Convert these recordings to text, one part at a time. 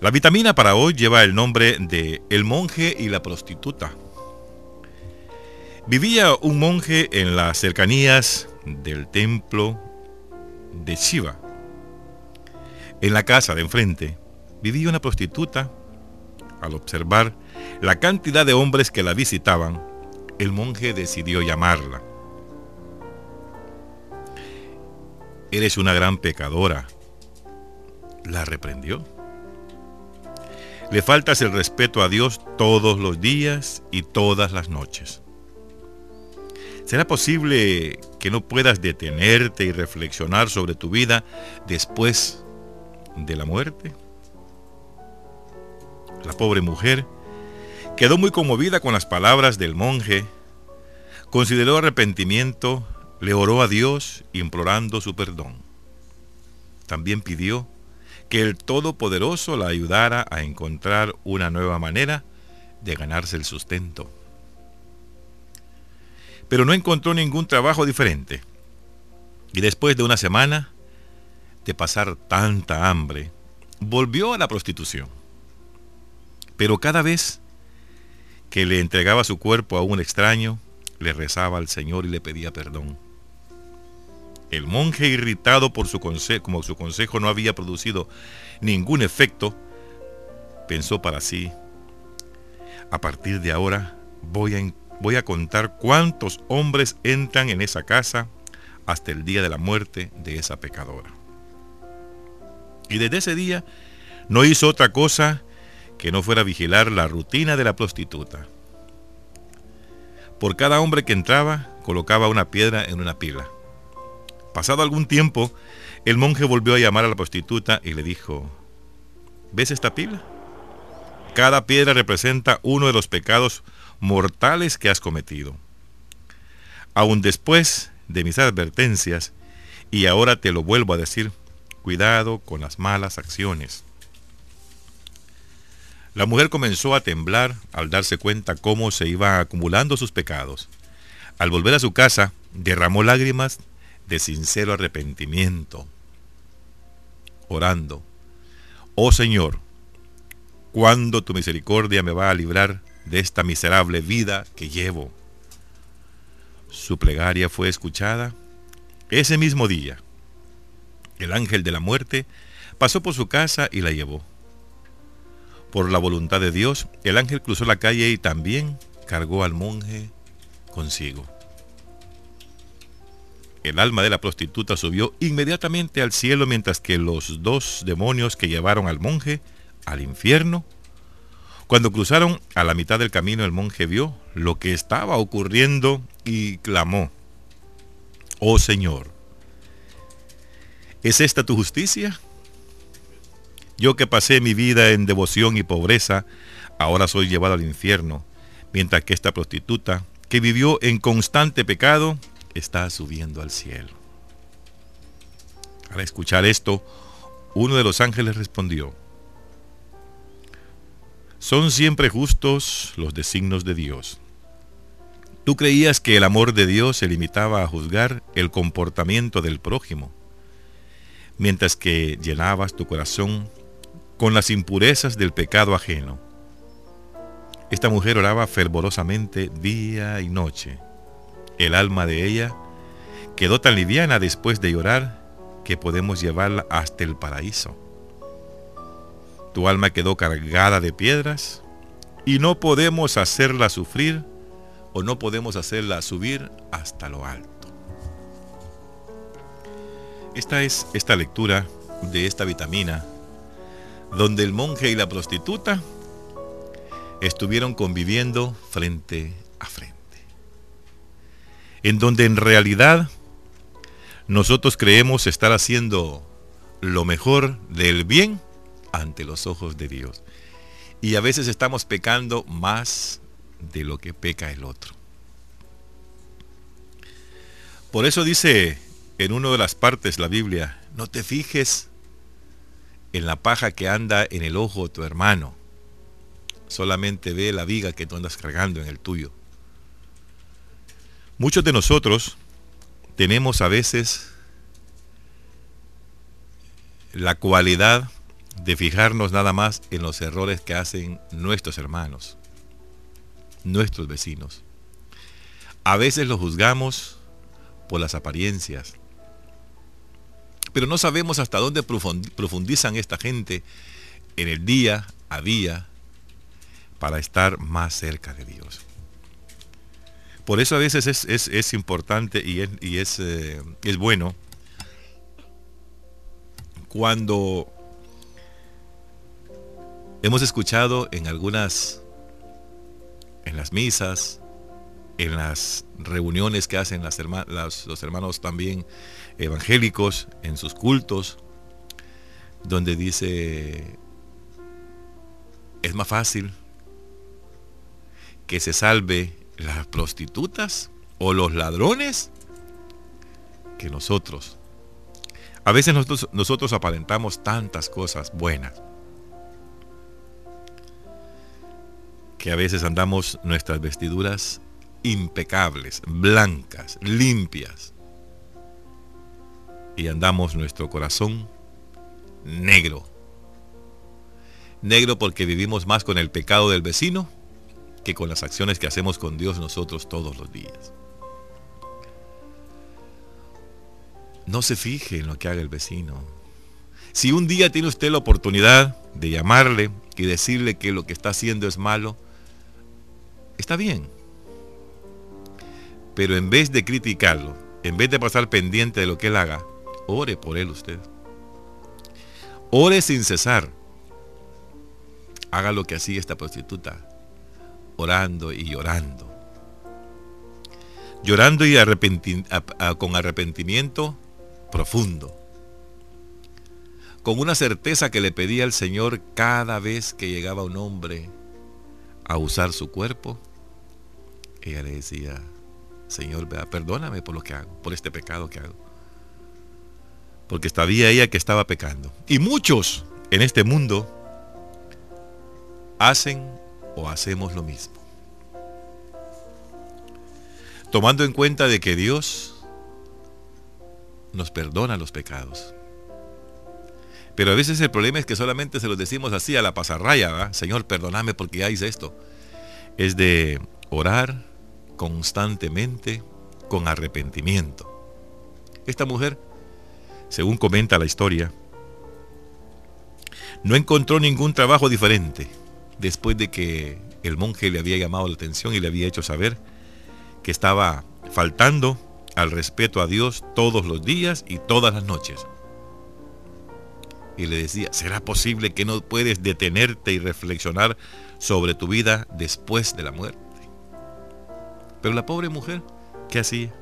La vitamina para hoy lleva el nombre de El monje y la prostituta. Vivía un monje en las cercanías del templo de Shiva. En la casa de enfrente vivía una prostituta. Al observar la cantidad de hombres que la visitaban, el monje decidió llamarla. Eres una gran pecadora. La reprendió. Le faltas el respeto a Dios todos los días y todas las noches. ¿Será posible que no puedas detenerte y reflexionar sobre tu vida después de la muerte? La pobre mujer quedó muy conmovida con las palabras del monje, consideró arrepentimiento, le oró a Dios implorando su perdón. También pidió que el Todopoderoso la ayudara a encontrar una nueva manera de ganarse el sustento. Pero no encontró ningún trabajo diferente. Y después de una semana de pasar tanta hambre, volvió a la prostitución. Pero cada vez que le entregaba su cuerpo a un extraño, le rezaba al Señor y le pedía perdón. El monje, irritado por su consejo, como su consejo no había producido ningún efecto, pensó para sí, a partir de ahora voy a, voy a contar cuántos hombres entran en esa casa hasta el día de la muerte de esa pecadora. Y desde ese día no hizo otra cosa que no fuera vigilar la rutina de la prostituta. Por cada hombre que entraba, colocaba una piedra en una pila. Pasado algún tiempo, el monje volvió a llamar a la prostituta y le dijo, ¿ves esta pila? Cada piedra representa uno de los pecados mortales que has cometido. Aún después de mis advertencias, y ahora te lo vuelvo a decir, cuidado con las malas acciones. La mujer comenzó a temblar al darse cuenta cómo se iban acumulando sus pecados. Al volver a su casa, derramó lágrimas de sincero arrepentimiento, orando, Oh Señor, ¿cuándo tu misericordia me va a librar de esta miserable vida que llevo? Su plegaria fue escuchada ese mismo día. El ángel de la muerte pasó por su casa y la llevó. Por la voluntad de Dios, el ángel cruzó la calle y también cargó al monje consigo. El alma de la prostituta subió inmediatamente al cielo mientras que los dos demonios que llevaron al monje al infierno, cuando cruzaron a la mitad del camino el monje vio lo que estaba ocurriendo y clamó, Oh Señor, ¿es esta tu justicia? Yo que pasé mi vida en devoción y pobreza, ahora soy llevado al infierno, mientras que esta prostituta, que vivió en constante pecado, está subiendo al cielo. Al escuchar esto, uno de los ángeles respondió, son siempre justos los designos de Dios. Tú creías que el amor de Dios se limitaba a juzgar el comportamiento del prójimo, mientras que llenabas tu corazón con las impurezas del pecado ajeno. Esta mujer oraba fervorosamente día y noche. El alma de ella quedó tan liviana después de llorar que podemos llevarla hasta el paraíso. Tu alma quedó cargada de piedras y no podemos hacerla sufrir o no podemos hacerla subir hasta lo alto. Esta es esta lectura de esta vitamina donde el monje y la prostituta estuvieron conviviendo frente a frente. En donde en realidad nosotros creemos estar haciendo lo mejor del bien ante los ojos de Dios. Y a veces estamos pecando más de lo que peca el otro. Por eso dice en una de las partes la Biblia, no te fijes en la paja que anda en el ojo de tu hermano. Solamente ve la viga que tú andas cargando en el tuyo. Muchos de nosotros tenemos a veces la cualidad de fijarnos nada más en los errores que hacen nuestros hermanos, nuestros vecinos. A veces los juzgamos por las apariencias, pero no sabemos hasta dónde profundizan esta gente en el día a día para estar más cerca de Dios. Por eso a veces es, importante y es, eh, es bueno cuando hemos escuchado en algunas, en las misas, en las reuniones que hacen los hermanos también evangélicos, en sus cultos, donde dice, es más fácil que se salve las prostitutas o los ladrones que nosotros. A veces nosotros, aparentamos tantas cosas buenas que a veces andamos nuestras vestiduras impecables, blancas, limpias. Y andamos nuestro corazón negro. Negro porque vivimos más con el pecado del vecino que con las acciones que hacemos con Dios nosotros todos los días. No se fije en lo que haga el vecino. Si un día tiene usted la oportunidad de llamarle y decirle que lo que está haciendo es malo, está bien. Pero en vez de criticarlo, en vez de pasar pendiente de lo que él haga, ore por él usted. Ore sin cesar. Haga lo que hacía esta prostituta, orando y llorando. Llorando y con arrepentimiento profundo. Con una certeza que le pedía al Señor cada vez que llegaba un hombre a usar su cuerpo, ella le decía, Señor, perdóname por lo que hago, por este pecado que hago. Porque sabía ella que estaba pecando. Y muchos en este mundo hacen o hacemos lo mismo. Tomando en cuenta de que Dios nos perdona los pecados. Pero a veces el problema es que solamente se los decimos así a la pasarraya, Señor, perdóname porque ya hice esto. Es de orar constantemente con arrepentimiento. Esta mujer, según comenta la historia, no encontró ningún trabajo diferente después de que el monje le había llamado la atención y le había hecho saber que estaba faltando al respeto a Dios todos los días y todas las noches y le decía, ¿será posible que no puedes detenerte y reflexionar sobre tu vida después de la muerte? Pero la pobre mujer, ¿qué hacía?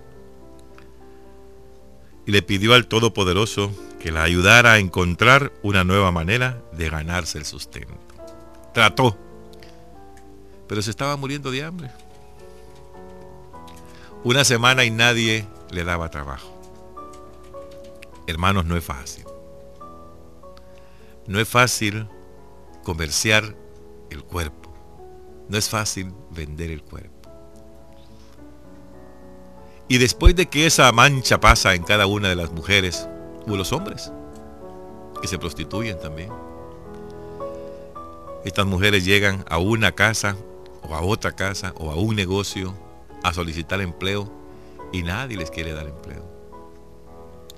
Y le pidió al Todopoderoso que la ayudara a encontrar una nueva manera de ganarse el sustento. Trató, pero se estaba muriendo de hambre. Una semana y nadie le daba trabajo. Hermanos, no es fácil. No es fácil comerciar el cuerpo. No es fácil vender el cuerpo. Y después de que esa mancha pasa en cada una de las mujeres o los hombres, que se prostituyen también. Estas mujeres llegan a una casa o a otra casa o a un negocio a solicitar empleo y nadie les quiere dar empleo.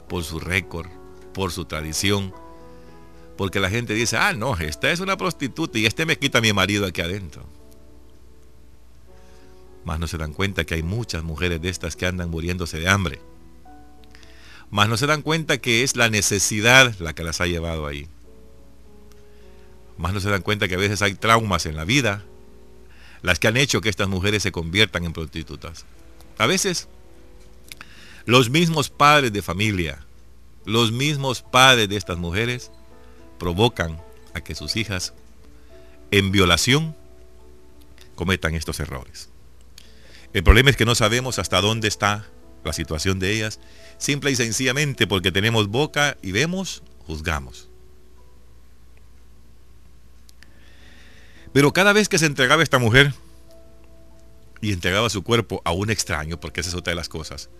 Por su récord, por su tradición, porque la gente dice, ah, no, esta es una prostituta y este me quita a mi marido aquí adentro. Más no se dan cuenta que hay muchas mujeres de estas que andan muriéndose de hambre. Más no se dan cuenta que es la necesidad la que las ha llevado ahí. Más no se dan cuenta que a veces hay traumas en la vida las que han hecho que estas mujeres se conviertan en prostitutas. A veces los mismos padres de familia, los mismos padres de estas mujeres provocan a que sus hijas en violación cometan estos errores. El problema es que no sabemos hasta dónde está la situación de ellas, simple y sencillamente porque tenemos boca y vemos, juzgamos. Pero cada vez que se entregaba esta mujer y entregaba su cuerpo a un extraño, porque esa es otra de las cosas,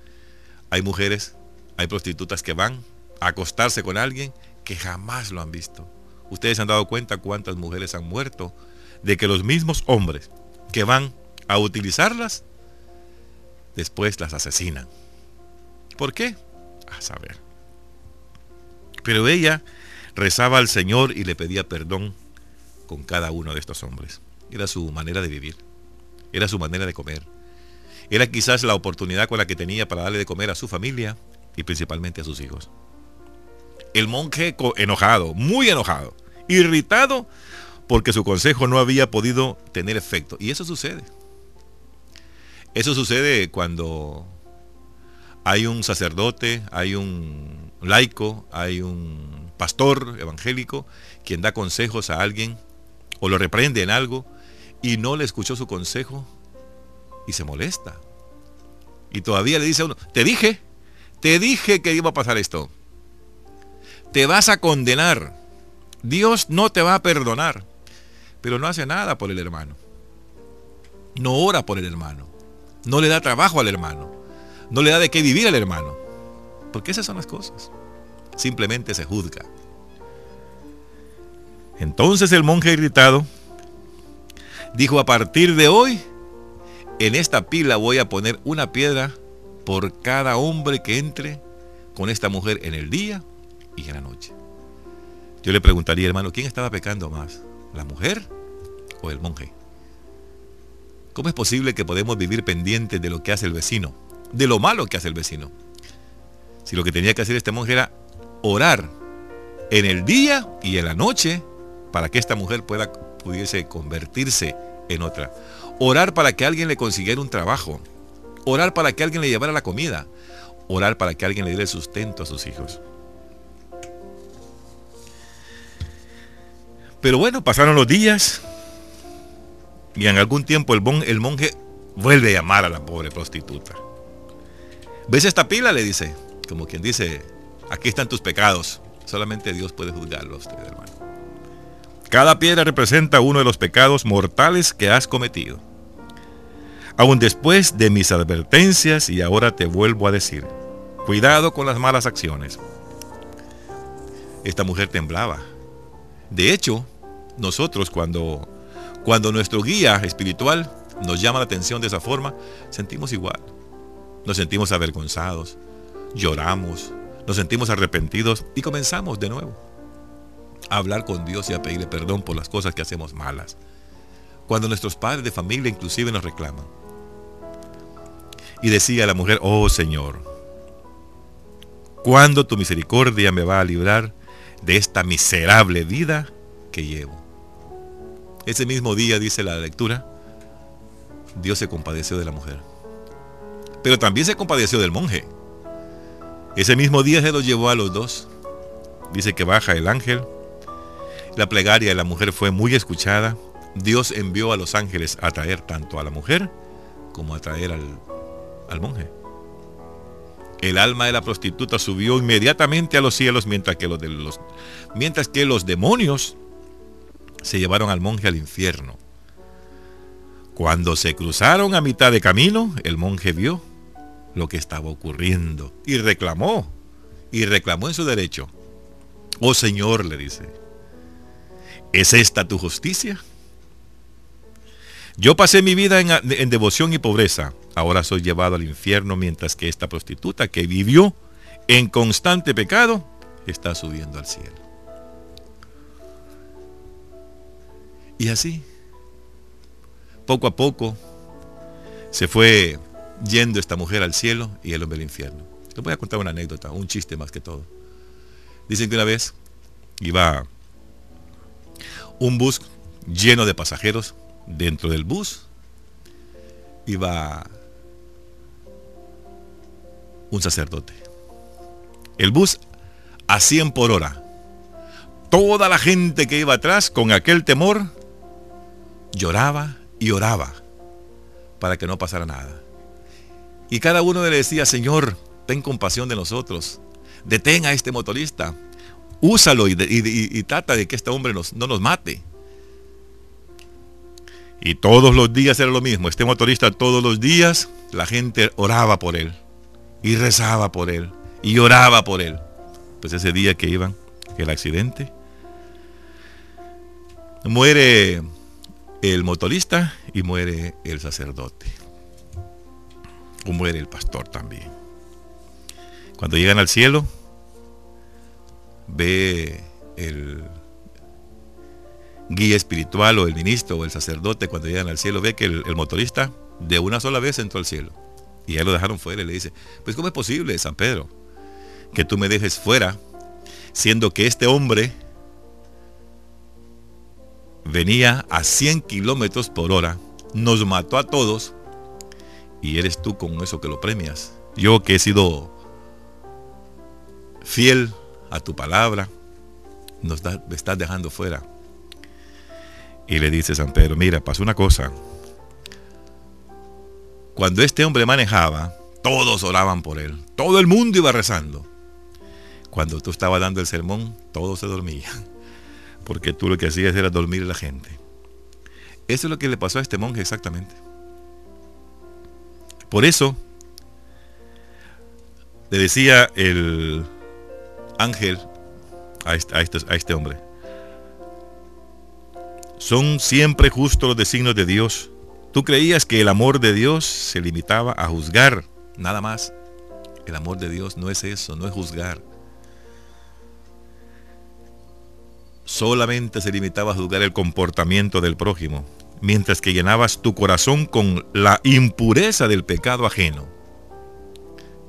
hay mujeres, hay prostitutas que van a acostarse con alguien que jamás lo han visto Ustedes han dado cuenta cuántas mujeres han muerto de que los mismos hombres que van a utilizarlas, después las asesinan. ¿Por qué? A saber. Pero ella rezaba al Señor y le pedía perdón con cada uno de estos hombres. Era su manera de vivir, era su manera de comer. Era quizás la oportunidad con la que tenía para darle de comer a su familia y principalmente a sus hijos. El monje enojado, muy enojado, irritado porque su consejo no había podido tener efecto. Y eso sucede. Eso sucede cuando hay un sacerdote, hay un laico, hay un pastor evangélico quien da consejos a alguien o lo reprende en algo y no le escuchó su consejo y se molesta. Y todavía le dice a uno, te dije, te dije que iba a pasar esto. Te vas a condenar. Dios no te va a perdonar. Pero no hace nada por el hermano. No ora por el hermano. No le da trabajo al hermano. No le da de qué vivir al hermano. Porque esas son las cosas. Simplemente se juzga. Entonces el monje irritado dijo, a partir de hoy, en esta pila voy a poner una piedra por cada hombre que entre con esta mujer en el día y en la noche. Yo le preguntaría, hermano, ¿quién estaba pecando más? ¿La mujer o el monje? ¿Cómo es posible que podemos vivir pendientes de lo que hace el vecino? De lo malo que hace el vecino. Si lo que tenía que hacer este monje era orar en el día y en la noche para que esta mujer pueda, pudiese convertirse en otra. Orar para que alguien le consiguiera un trabajo. Orar para que alguien le llevara la comida. Orar para que alguien le diera el sustento a sus hijos. Pero bueno, pasaron los días y en algún tiempo el, el monje vuelve a llamar a la pobre prostituta. ¿Ves esta pila? Le dice, como quien dice, aquí están tus pecados. Solamente Dios puede juzgarlo a usted, hermano. Cada piedra representa uno de los pecados mortales que has cometido. Aún después de mis advertencias y ahora te vuelvo a decir, cuidado con las malas acciones. Esta mujer temblaba. De hecho, nosotros cuando, cuando nuestro guía espiritual nos llama la atención de esa forma, sentimos igual. Nos sentimos avergonzados, lloramos, nos sentimos arrepentidos y comenzamos de nuevo a hablar con Dios y a pedirle perdón por las cosas que hacemos malas. Cuando nuestros padres de familia inclusive nos reclaman. Y decía la mujer, oh Señor, ¿cuándo tu misericordia me va a librar de esta miserable vida que llevo? Ese mismo día, dice la lectura, Dios se compadeció de la mujer. Pero también se compadeció del monje. Ese mismo día se los llevó a los dos. Dice que baja el ángel la plegaria de la mujer fue muy escuchada. Dios envió a los ángeles a traer tanto a la mujer como a traer al, monje. El alma de la prostituta subió inmediatamente a los cielos mientras que los, mientras que los demonios se llevaron al monje al infierno. Cuando se cruzaron a mitad de camino, el monje vio lo que estaba ocurriendo y reclamó, y reclamó en su derecho. Oh Señor, le dice, ¿Es esta tu justicia? Yo pasé mi vida en, devoción y pobreza. Ahora soy llevado al infierno mientras que esta prostituta que vivió en constante pecado está subiendo al cielo. Y así, poco a poco, se fue yendo esta mujer al cielo y el hombre al infierno. Les voy a contar una anécdota, un chiste más que todo. Dicen que una vez iba un bus lleno de pasajeros. Dentro del bus iba un sacerdote. El bus a 100 por hora. Toda la gente que iba atrás con aquel temor lloraba y oraba para que no pasara nada. Y cada uno le decía, Señor, ten compasión de nosotros. Detén a este motorista úsalo y, trata de que este hombre no nos mate. Y todos los días era lo mismo. Este motorista todos los días la gente oraba por él. Y rezaba por él. Y oraba por él. Pues ese día que iban, el accidente, Muere el motorista y muere el sacerdote. O muere el pastor también. Cuando llegan al cielo, ve el guía espiritual o el ministro o el sacerdote cuando llegan al cielo, ve que el, motorista de una sola vez entró al cielo. Y ya lo dejaron fuera y le dice, pues ¿cómo es posible, San Pedro, que tú me dejes fuera, siendo que este hombre venía a 100 kilómetros por hora, nos mató a todos, y eres tú con eso que lo premias. Yo que he sido fiel a tu palabra, nos estás dejando fuera. Y le dice San Pedro, mira, pasó una cosa. Cuando este hombre manejaba, todos oraban por él. Todo el mundo iba rezando. Cuando tú estabas dando el sermón, todos se dormían. Porque tú lo que hacías era dormir a la gente. Eso es lo que le pasó a este monje exactamente. Por eso, le decía el ángel a este, este, a este hombre, son siempre justos los designios de Dios. Tú creías que el amor de Dios se limitaba a juzgar, nada más. El amor de Dios no es eso, no es juzgar. Solamente se limitaba a juzgar el comportamiento del prójimo, mientras que llenabas tu corazón con la impureza del pecado ajeno.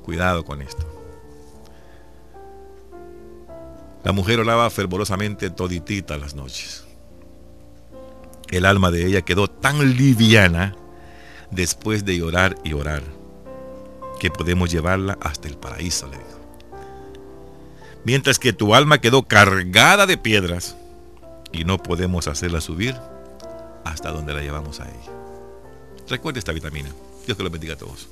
Cuidado con esto. La mujer oraba fervorosamente toditita las noches. El alma de ella quedó tan liviana después de llorar y orar que podemos llevarla hasta el paraíso, le dijo. Mientras que tu alma quedó cargada de piedras y no podemos hacerla subir hasta donde la llevamos a ella. Recuerde esta vitamina. Dios que lo bendiga a todos.